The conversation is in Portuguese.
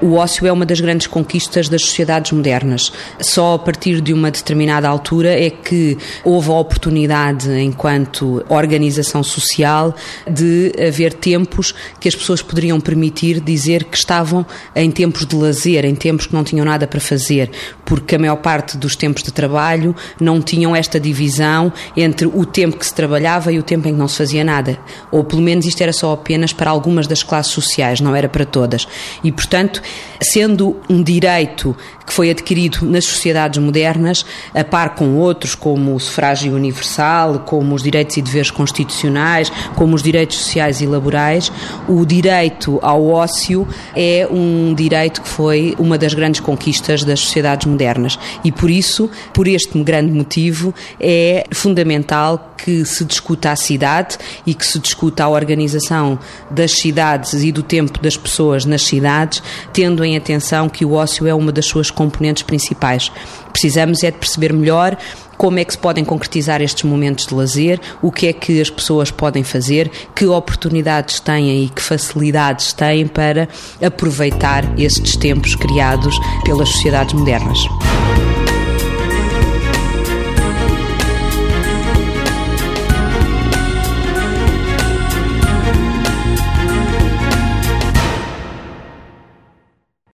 O ócio é uma das grandes conquistas das sociedades modernas. Só a partir de uma determinada altura é que houve a oportunidade, enquanto organização social, de haver tempos que as pessoas poderiam permitir dizer que estavam em tempos de lazer, em tempos que não tinham nada para fazer, porque a maior parte dos tempos de trabalho não tinham esta divisão entre o tempo que se trabalhava e o tempo em que não se fazia nada. Ou pelo menos isto era só apenas para algumas das classes sociais, não era para todas. E, portanto, sendo um direito que foi adquirido nas sociedades modernas, a par com outros, como o sufrágio universal, como os direitos e deveres constitucionais, como os direitos sociais e laborais, o direito ao ócio é um direito que foi uma das grandes conquistas das sociedades modernas. E por isso, por este grande motivo, é fundamental que se discuta a cidade e que se discuta a organização das cidades e do tempo das pessoas nas cidades, tendo em atenção que o ócio é uma das suas componentes principais. Precisamos é de perceber melhor como é que se podem concretizar estes momentos de lazer, o que é que as pessoas podem fazer, que oportunidades têm e que facilidades têm para aproveitar estes tempos criados pelas sociedades modernas.